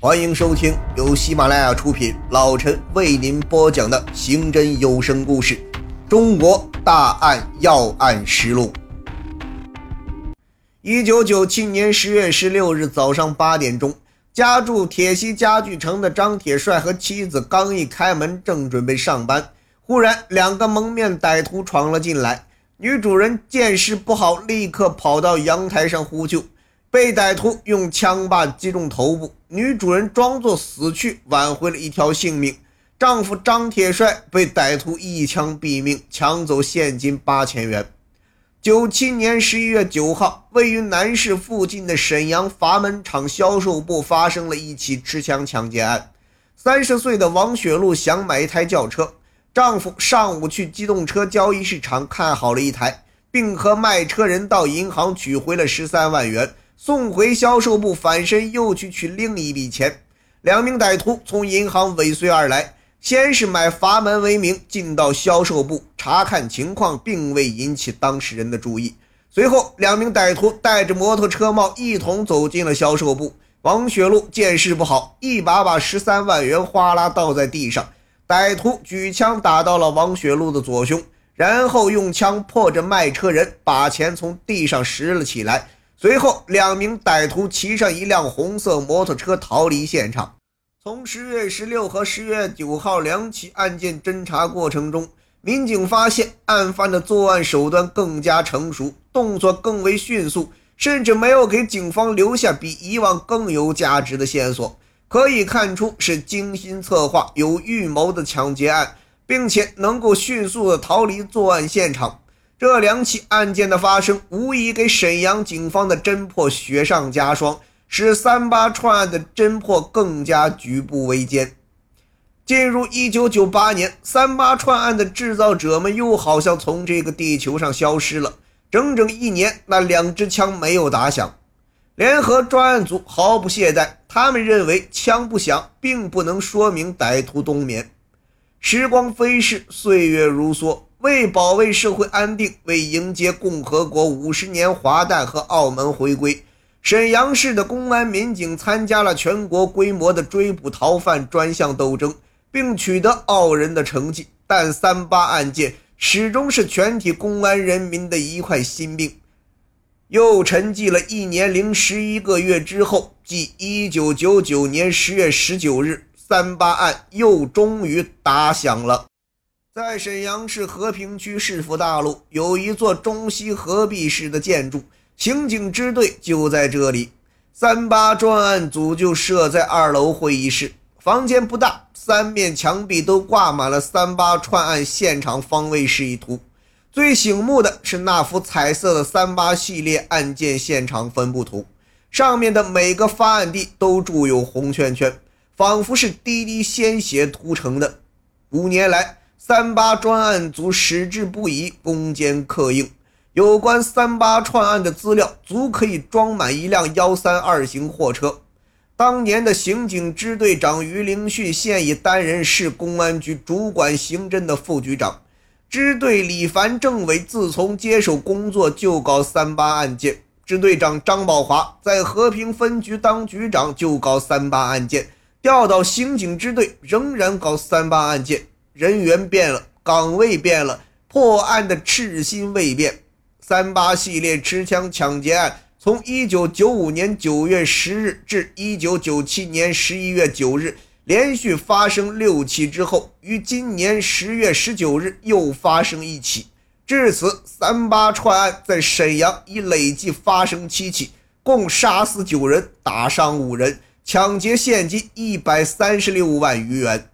欢迎收听由喜马拉雅出品，老陈为您播讲的刑侦有声故事《中国大案要案实录》。一九九七年十月十六日早上八点钟，家住铁西家具城的张铁帅和妻子刚一开门，正准备上班，忽然两个蒙面歹徒闯了进来。女主人见势不好，立刻跑到阳台上呼救。被歹徒用枪把击中头部，女主人装作死去，挽回了一条性命。丈夫张铁帅被歹徒一枪毙命，抢走现金八千元。九七年十一月九号，位于南市附近的沈阳阀门厂销售部发生了一起持枪抢劫案。三十岁的王雪露想买一台轿车，丈夫上午去机动车交易市场看好了一台，并和卖车人到银行取回了十三万元。送回销售部，反身又去取另一笔钱。两名歹徒从银行尾随而来，先是买阀门为名进到销售部查看情况，并未引起当事人的注意。随后，两名歹徒戴着摩托车帽一同走进了销售部。王雪露见势不好，一把把十三万元哗啦倒在地上。歹徒举枪打到了王雪露的左胸，然后用枪迫着卖车人把钱从地上拾了起来。随后，两名歹徒骑上一辆红色摩托车逃离现场。从十月十六和十月九号两起案件侦查过程中，民警发现案犯的作案手段更加成熟，动作更为迅速，甚至没有给警方留下比以往更有价值的线索。可以看出，是精心策划、有预谋的抢劫案，并且能够迅速的逃离作案现场。这两起案件的发生，无疑给沈阳警方的侦破雪上加霜，使三八串案的侦破更加举步维艰。进入一九九八年，三八串案的制造者们又好像从这个地球上消失了，整整一年，那两支枪没有打响。联合专案组毫不懈怠，他们认为枪不响，并不能说明歹徒冬眠。时光飞逝，岁月如梭。为保卫社会安定，为迎接共和国五十年华诞和澳门回归，沈阳市的公安民警参加了全国规模的追捕逃犯专项斗争，并取得傲人的成绩。但三八案件始终是全体公安人民的一块心病。又沉寂了一年零十一个月之后，即一九九九年十月十九日，三八案又终于打响了。在沈阳市和平区市府大路有一座中西合璧式的建筑，刑警支队就在这里。三八专案组就设在二楼会议室，房间不大，三面墙壁都挂满了三八串案现场方位示意图。最醒目的是那幅彩色的三八系列案件现场分布图，上面的每个发案地都注有红圈圈，仿佛是滴滴鲜血涂成的。五年来。三八专案组矢志不移，攻坚克硬。有关三八串案的资料，足可以装满一辆幺三二型货车。当年的刑警支队长于凌旭，现已担任市公安局主管刑侦的副局长。支队李凡政委自从接手工作，就搞三八案件。支队长张宝华在和平分局当局长，就搞三八案件。调到刑警支队，仍然搞三八案件。人员变了，岗位变了，破案的赤心未变。三八系列持枪抢劫案从一九九五年九月十日至一九九七年十一月九日连续发生六起之后，于今年十月十九日又发生一起。至此，三八串案在沈阳已累计发生七起，共杀死九人，打伤五人，抢劫现金一百三十六万余元。